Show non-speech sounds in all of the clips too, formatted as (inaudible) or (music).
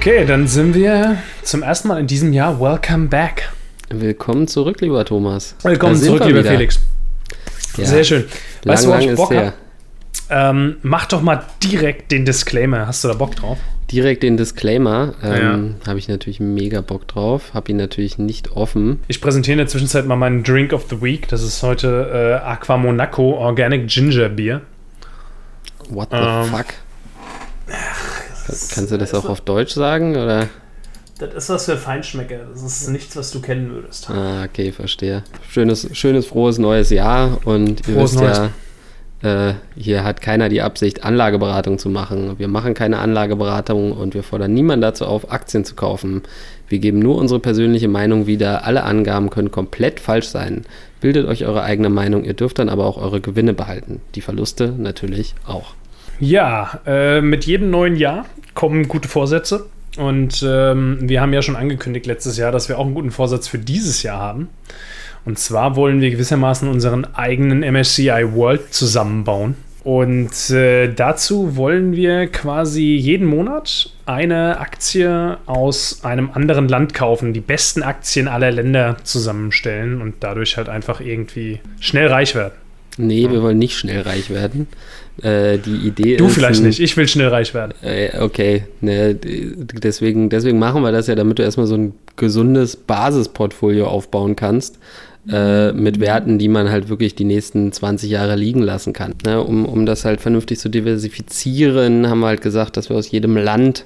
Okay, dann sind wir zum ersten Mal in diesem Jahr Welcome Back. Willkommen zurück, lieber Thomas. Willkommen zurück, lieber wieder. Felix. Ja. Sehr schön. Weißt du, lang, worauf lang ich Bock habe? Ähm, mach doch mal direkt den Disclaimer. Hast du da Bock drauf? Direkt den Disclaimer. Ja. Ähm, Habe ich natürlich mega Bock drauf. Habe ihn natürlich nicht offen. Ich präsentiere in der Zwischenzeit mal meinen Drink of the Week. Das ist heute äh, Aqua Monaco Organic Ginger Beer. What the Ähm. fuck? Kannst du das auch auf Deutsch sagen? Oder? Das ist was für Feinschmecker. Das ist nichts, was du kennen würdest. Ah, okay, verstehe. Schönes, schönes, frohes neues Jahr. Und ihr Frohes wisst ja, äh, hier hat keiner die Absicht, Anlageberatung zu machen. Wir machen keine Anlageberatung und wir fordern niemanden dazu auf, Aktien zu kaufen. Wir geben nur unsere persönliche Meinung wieder. Alle Angaben können komplett falsch sein. Bildet euch eure eigene Meinung. Ihr dürft dann aber auch eure Gewinne behalten. Die Verluste natürlich auch. Ja, äh, mit jedem neuen Jahr kommen gute Vorsätze. Und ähm, wir haben ja schon angekündigt letztes Jahr, dass wir auch einen guten Vorsatz für dieses Jahr haben. Und zwar wollen wir gewissermaßen unseren eigenen MSCI World zusammenbauen. Und äh, dazu wollen wir quasi jeden Monat eine Aktie aus einem anderen Land kaufen, die besten Aktien aller Länder zusammenstellen und dadurch halt einfach irgendwie schnell reich werden. Nee, wir wollen nicht schnell reich werden. Äh, die Idee Du ist. vielleicht ein- nicht, ich will schnell reich werden. Äh, Okay, ne, deswegen, deswegen machen wir das ja, damit du erstmal so ein gesundes Basisportfolio aufbauen kannst. Äh, mit Werten, die man halt wirklich die nächsten 20 Jahre liegen lassen kann. Ne, um, um das halt vernünftig zu diversifizieren, haben wir halt gesagt, dass wir aus jedem Land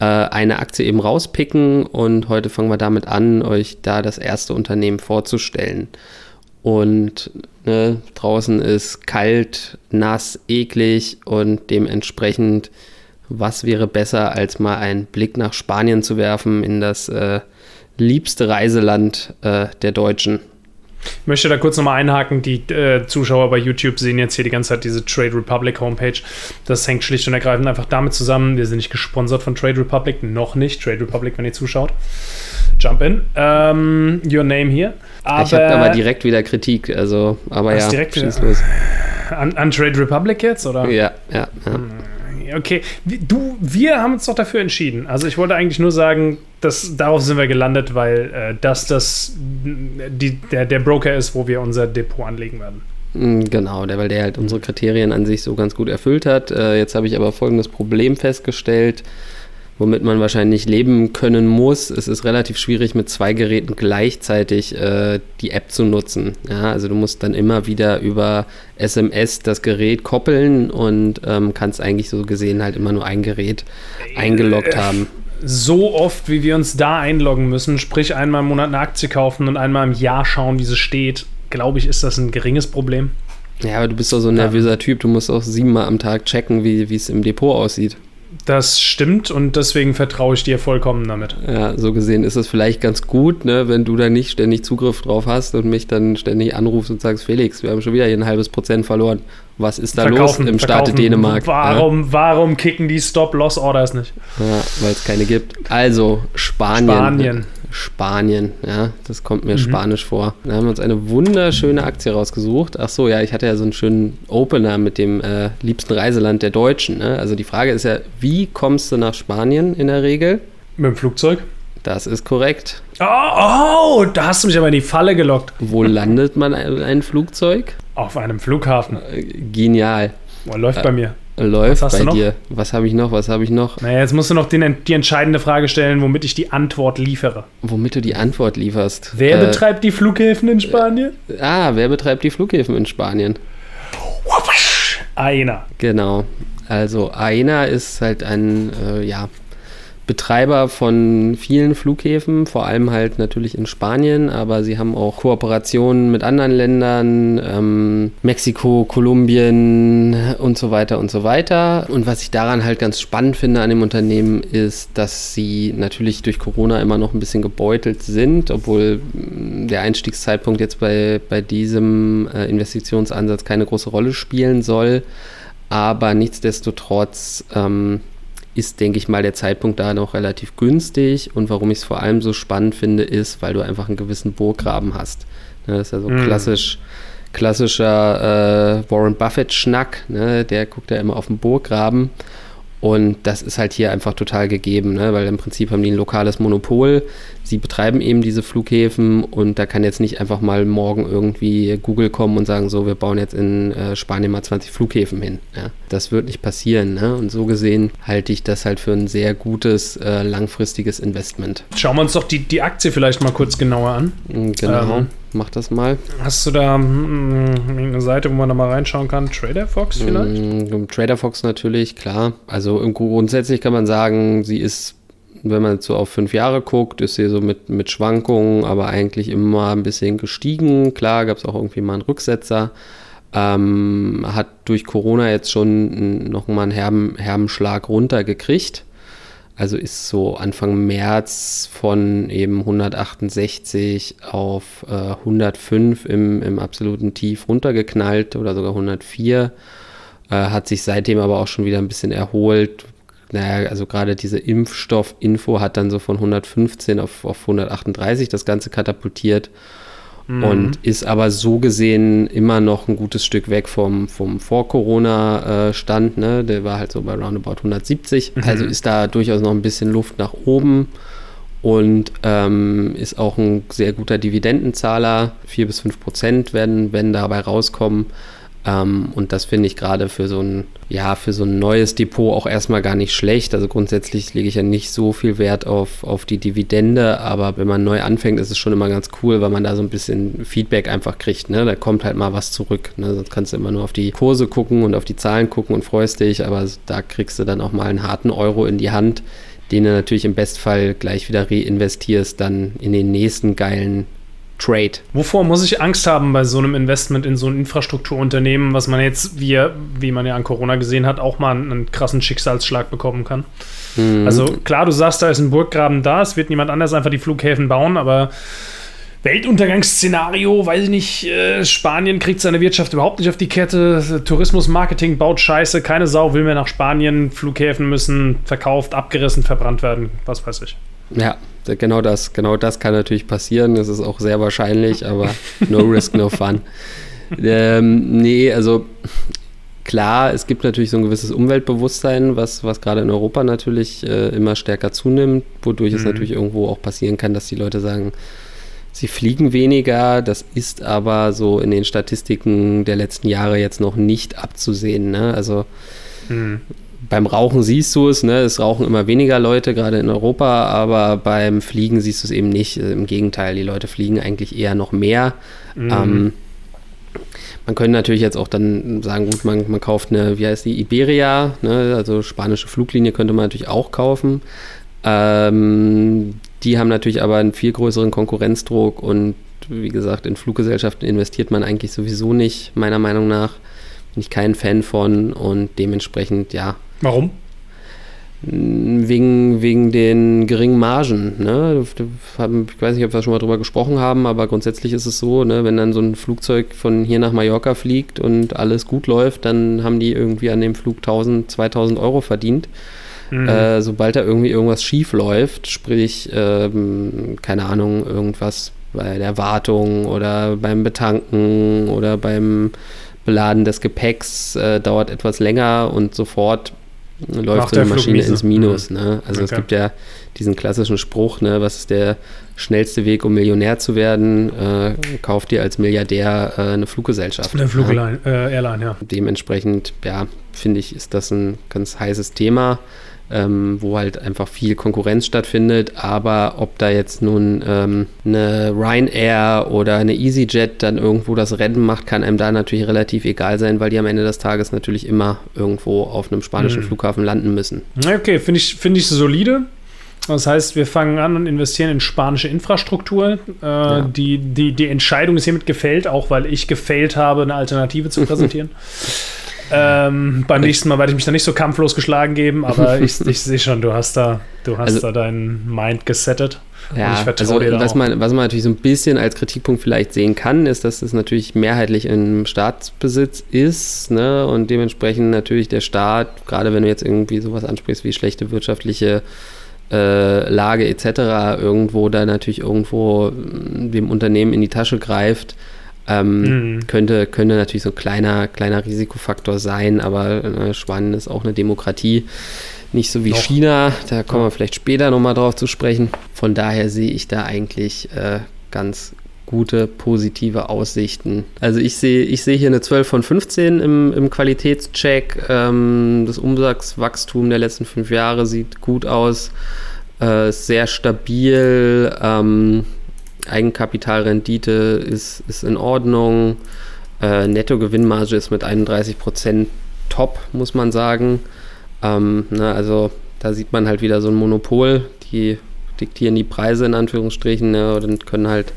äh, eine Aktie eben rauspicken und heute fangen wir damit an, euch da das erste Unternehmen vorzustellen. Und ne, draußen ist kalt, nass, eklig und dementsprechend, was wäre besser, als mal einen Blick nach Spanien zu werfen, in das äh, liebste Reiseland äh, der Deutschen. Ich möchte da kurz nochmal einhaken. Die äh, Zuschauer bei YouTube sehen jetzt hier die ganze Zeit diese Trade Republic Homepage. Das hängt schlicht und ergreifend einfach damit zusammen. Wir sind nicht gesponsert von Trade Republic, noch nicht. Trade Republic, wenn ihr zuschaut. Jump in. Ähm, your name here. Aber, ich habe aber direkt wieder Kritik, also, aber ja, direkt wieder- los. an, an Trade Republic jetzt, oder? Ja, ja, ja. Hm. Okay, du, wir haben uns doch dafür entschieden. Also ich wollte eigentlich nur sagen, dass darauf sind wir gelandet, weil äh, das das die, der, der Broker ist, wo wir unser Depot anlegen werden. Mm, Genau, der, weil der halt unsere Kriterien an sich so ganz gut erfüllt hat. Äh, jetzt habe ich aber folgendes Problem festgestellt, womit man wahrscheinlich leben können muss. Es ist relativ schwierig, mit zwei Geräten gleichzeitig äh, die App zu nutzen. Ja, also du musst dann immer wieder über SMS das Gerät koppeln und ähm, kannst eigentlich so gesehen halt immer nur ein Gerät eingeloggt haben. So oft, wie wir uns da einloggen müssen, sprich einmal im Monat eine Aktie kaufen und einmal im Jahr schauen, wie sie steht, glaube ich, ist das ein geringes Problem. Ja, aber du bist doch so ein nervöser Typ. Du musst auch siebenmal am Tag checken, wie wie es im Depot aussieht. Das stimmt und deswegen vertraue ich dir vollkommen damit. Ja, so gesehen ist es vielleicht ganz gut, ne, wenn du da nicht ständig Zugriff drauf hast und mich dann ständig anrufst und sagst, Felix, wir haben schon wieder hier ein halbes Prozent verloren. Was ist da los im Staate verkaufen. Dänemark? Warum, warum kicken die Stop-Loss-Orders nicht? Ja, ja, weil es keine gibt. Also, Spanien. Spanien. Spanien, ja, das kommt Mhm. mir spanisch vor. Da haben wir uns eine wunderschöne Aktie rausgesucht. Ach so, ja, ich hatte ja so einen schönen Opener mit dem äh, liebsten Reiseland der Deutschen. Ne? Also die Frage ist ja, wie kommst du nach Spanien in der Regel? Mit dem Flugzeug? Das ist korrekt. Oh, oh, da hast du mich aber in die Falle gelockt. Wo landet man ein, ein Flugzeug? Auf einem Flughafen. Äh, Genial. Boah, läuft bei mir. Läuft bei dir. Was habe ich noch? Was habe ich noch? Naja, jetzt musst du noch den, die entscheidende Frage stellen, womit ich die Antwort liefere. Womit du die Antwort lieferst. Wer Äh, betreibt die Flughäfen in Spanien? Ah, wer betreibt die Flughäfen in Spanien? Einer. Genau. Also AENA ist halt ein äh, ja, Betreiber von vielen Flughäfen, vor allem halt natürlich in Spanien, aber sie haben auch Kooperationen mit anderen Ländern, ähm, Mexiko, Kolumbien und so weiter und so weiter. Und was ich daran halt ganz spannend finde an dem Unternehmen ist, dass sie natürlich durch Corona immer noch ein bisschen gebeutelt sind, obwohl mh, der Einstiegszeitpunkt jetzt bei, bei diesem äh, Investitionsansatz keine große Rolle spielen soll. Aber nichtsdestotrotz ähm, ist, denke ich mal, der Zeitpunkt da noch relativ günstig. Und warum ich es vor allem so spannend finde, ist, weil du einfach einen gewissen Burggraben hast. Ne, das ist ja so Mm. klassisch, klassischer äh, Warren Buffett-Schnack. Ne? Der guckt ja immer auf den Burggraben. Und das ist halt hier einfach total gegeben, ne? weil im Prinzip haben die ein lokales Monopol. Sie betreiben eben diese Flughäfen und da kann jetzt nicht einfach mal morgen irgendwie Google kommen und sagen, so, wir bauen jetzt in äh, Spanien mal 20 Flughäfen hin. Ja? Das wird nicht passieren. Ne? Und so gesehen halte ich das halt für ein sehr gutes, äh, langfristiges Investment. Schauen wir uns doch die, die Aktie vielleicht mal kurz genauer an. Genau. Ähm, Mach das mal. Hast du da hm, eine Seite, wo man da mal reinschauen kann? Trader Fox vielleicht? Mm, Trader Fox natürlich, klar. Also grundsätzlich kann man sagen, sie ist, wenn man so auf fünf Jahre guckt, ist sie so mit, mit Schwankungen, aber eigentlich immer ein bisschen gestiegen. Klar, gab es auch irgendwie mal einen Rücksetzer. Ähm, hat durch Corona jetzt schon nochmal einen herben, herben Schlag runtergekriegt. Also ist so Anfang März von eben 168 auf äh, 105 im, im absoluten Tief runtergeknallt oder sogar 104. Äh, hat sich seitdem aber auch schon wieder ein bisschen erholt. Naja, also gerade diese Impfstoffinfo hat dann so von 115 auf, auf 138 das Ganze katapultiert mhm. und ist aber so gesehen immer noch ein gutes Stück weg vom, vom Vor-Corona-Stand. Ne? Der war halt so bei roundabout 170. Mhm. Also ist da durchaus noch ein bisschen Luft nach oben und ähm, ist auch ein sehr guter Dividendenzahler. 4 bis 5 Prozent werden, werden dabei rauskommen. Ähm, und das finde ich gerade für so ein, ja, für so ein neues Depot auch erstmal gar nicht schlecht. Also grundsätzlich lege ich ja nicht so viel Wert auf, auf die Dividende, aber wenn man neu anfängt, ist es schon immer ganz cool, weil man da so ein bisschen Feedback einfach kriegt. Ne? Da kommt halt mal was zurück. Ne? Sonst kannst du immer nur auf die Kurse gucken und auf die Zahlen gucken und freust dich, aber da kriegst du dann auch mal einen harten Euro in die Hand, den du natürlich im Bestfall gleich wieder reinvestierst, dann in den nächsten geilen Trade. Wovor muss ich Angst haben bei so einem Investment in so ein Infrastrukturunternehmen, was man jetzt, wie, wie man ja an Corona gesehen hat, auch mal einen krassen Schicksalsschlag bekommen kann? Mhm. Also klar, du sagst, da ist ein Burggraben da, es wird niemand anders einfach die Flughäfen bauen, aber Weltuntergangsszenario, weiß ich nicht, äh, Spanien kriegt seine Wirtschaft überhaupt nicht auf die Kette, Tourismus, Marketing baut Scheiße, keine Sau will mehr nach Spanien, Flughäfen müssen verkauft, abgerissen, verbrannt werden, was weiß ich. Ja, genau das, genau das kann natürlich passieren. Das ist auch sehr wahrscheinlich, aber no (laughs) risk, no fun. Ähm, nee, also klar, es gibt natürlich so ein gewisses Umweltbewusstsein, was, was gerade in Europa natürlich äh, immer stärker zunimmt, wodurch mhm. es natürlich irgendwo auch passieren kann, dass die Leute sagen, sie fliegen weniger. Das ist aber so in den Statistiken der letzten Jahre jetzt noch nicht abzusehen. Ne? Also mhm beim Rauchen siehst du es, ne? es rauchen immer weniger Leute, gerade in Europa, aber beim Fliegen siehst du es eben nicht. Im Gegenteil, die Leute fliegen eigentlich eher noch mehr. Mhm. Ähm, man könnte natürlich jetzt auch dann sagen, gut, man, man kauft eine, wie heißt die, Iberia, ne? also spanische Fluglinie könnte man natürlich auch kaufen. Ähm, die haben natürlich aber einen viel größeren Konkurrenzdruck und wie gesagt, in Fluggesellschaften investiert man eigentlich sowieso nicht, meiner Meinung nach. Bin ich kein Fan von und dementsprechend, ja, Warum? Wegen, wegen den geringen Margen. Ne? Ich weiß nicht, ob wir schon mal drüber gesprochen haben, aber grundsätzlich ist es so, ne, wenn dann so ein Flugzeug von hier nach Mallorca fliegt und alles gut läuft, dann haben die irgendwie an dem Flug 1000, 2000 Euro verdient. Mhm. Äh, sobald da irgendwie irgendwas schief läuft, sprich, ähm, keine Ahnung, irgendwas bei der Wartung oder beim Betanken oder beim Beladen des Gepäcks äh, dauert etwas länger und sofort läuft so eine Maschine ins Minus. Ne? Also okay. es gibt ja diesen klassischen Spruch, ne, was ist der schnellste Weg, um Millionär zu werden? Äh, kauf dir als Milliardär äh, eine Fluggesellschaft. Eine Flugairline, ja. Äh, Airline, ja. Dementsprechend, ja, finde ich, ist das ein ganz heißes Thema ähm, wo halt einfach viel Konkurrenz stattfindet. Aber ob da jetzt nun ähm, eine Ryanair oder eine EasyJet dann irgendwo das Rennen macht, kann einem da natürlich relativ egal sein, weil die am Ende des Tages natürlich immer irgendwo auf einem spanischen mhm. Flughafen landen müssen. Okay, finde ich, find ich solide. Das heißt, wir fangen an und investieren in spanische Infrastruktur. Äh, ja. die, die, die Entscheidung ist hiermit gefällt, auch weil ich gefailt habe, eine Alternative zu präsentieren. (laughs) Ähm, beim nächsten Mal werde ich mich da nicht so kampflos geschlagen geben, aber (laughs) ich, ich sehe schon, du hast da, du hast also, da deinen Mind gesettet. Ja, also was man, was man natürlich so ein bisschen als Kritikpunkt vielleicht sehen kann, ist, dass es natürlich mehrheitlich im Staatsbesitz ist ne? und dementsprechend natürlich der Staat, gerade wenn du jetzt irgendwie sowas ansprichst wie schlechte wirtschaftliche äh, Lage etc., irgendwo da natürlich irgendwo dem Unternehmen in die Tasche greift Ähm, mhm. könnte, könnte natürlich so ein kleiner, kleiner Risikofaktor sein, aber äh, Spanien ist auch eine Demokratie. Nicht so wie Noch. China, da kommen wir vielleicht später nochmal drauf zu sprechen. Von daher sehe ich da eigentlich äh, ganz gute, positive Aussichten. Also ich sehe ich sehe hier eine 12 von 15 im, im Qualitätscheck. Ähm, das Umsatzwachstum der letzten fünf Jahre sieht gut aus, äh, sehr stabil. Ähm, Eigenkapitalrendite ist, ist in Ordnung. Äh, Nettogewinnmarge ist mit 31 Prozent top, muss man sagen. Ähm, ne, also da sieht man halt wieder so ein Monopol. Die diktieren die Preise in Anführungsstrichen ne, und können halt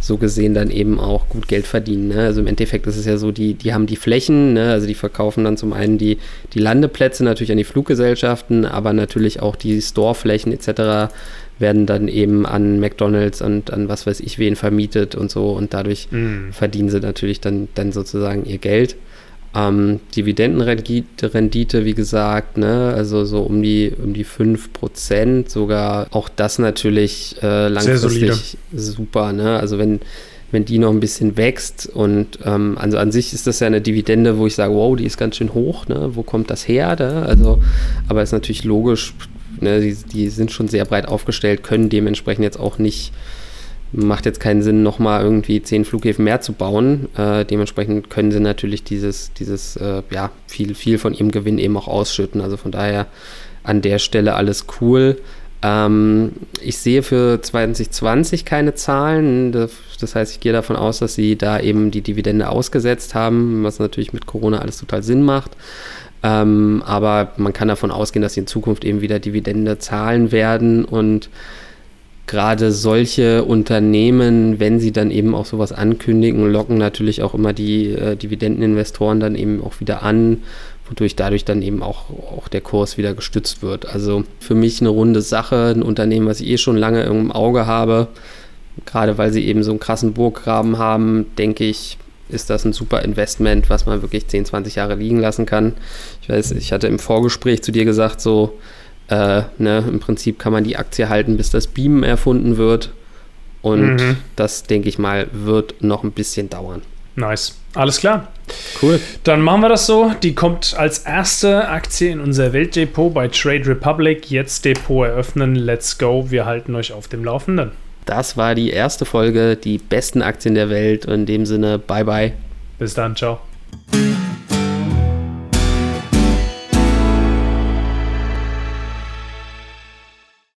so gesehen dann eben auch gut Geld verdienen. Ne? Also im Endeffekt ist es ja so, die, die haben die Flächen, ne? also die verkaufen dann zum einen die, die Landeplätze natürlich an die Fluggesellschaften, aber natürlich auch die Storeflächen etc werden dann eben an McDonalds und an was weiß ich wen vermietet und so und dadurch mm. verdienen sie natürlich dann, dann sozusagen ihr Geld. Ähm, Dividendenrendite, wie gesagt, ne, also so um die, um die 5%, sogar auch das natürlich äh, langfristig super. Ne? Also wenn, wenn die noch ein bisschen wächst und ähm, also an sich ist das ja eine Dividende, wo ich sage, wow, die ist ganz schön hoch, ne? wo kommt das her? Ne? Also, aber ist natürlich logisch, ne? die, die sind schon sehr breit aufgestellt, können dementsprechend jetzt auch nicht macht jetzt keinen Sinn, nochmal irgendwie zehn Flughäfen mehr zu bauen. Äh, dementsprechend können sie natürlich dieses, dieses äh, ja, viel, viel von ihrem Gewinn eben auch ausschütten. Also von daher an der Stelle alles cool. Ähm, ich sehe für 2020 keine Zahlen. Das, heißt, ich gehe davon aus, dass sie da eben die Dividende ausgesetzt haben, was natürlich mit Corona alles total Sinn macht. Ähm, aber man kann davon ausgehen, dass sie in Zukunft eben wieder Dividende zahlen werden und gerade solche Unternehmen, wenn sie dann eben auch sowas ankündigen, locken natürlich auch immer die äh, Dividendeninvestoren dann eben auch wieder an, wodurch dadurch dann eben auch, auch der Kurs wieder gestützt wird. Also für mich eine runde Sache, ein Unternehmen, was ich eh schon lange im Auge habe, gerade weil sie eben so einen krassen Burggraben haben, denke ich, ist das ein super Investment, was man wirklich 10, 20 Jahre liegen lassen kann. Ich weiß, ich hatte im Vorgespräch zu dir gesagt, so äh, ne, Im Prinzip kann man die Aktie halten, bis das Beamen erfunden wird. Und mhm. das, denke ich mal, wird noch ein bisschen dauern. Nice. Alles klar. Cool. Dann machen wir das so. Die kommt als erste Aktie in unser Weltdepot bei Trade Republic. Jetzt Depot eröffnen. Let's go. Wir halten euch auf dem Laufenden. Das war die erste Folge, die besten Aktien der Welt. In dem Sinne, bye bye. Bis dann, ciao.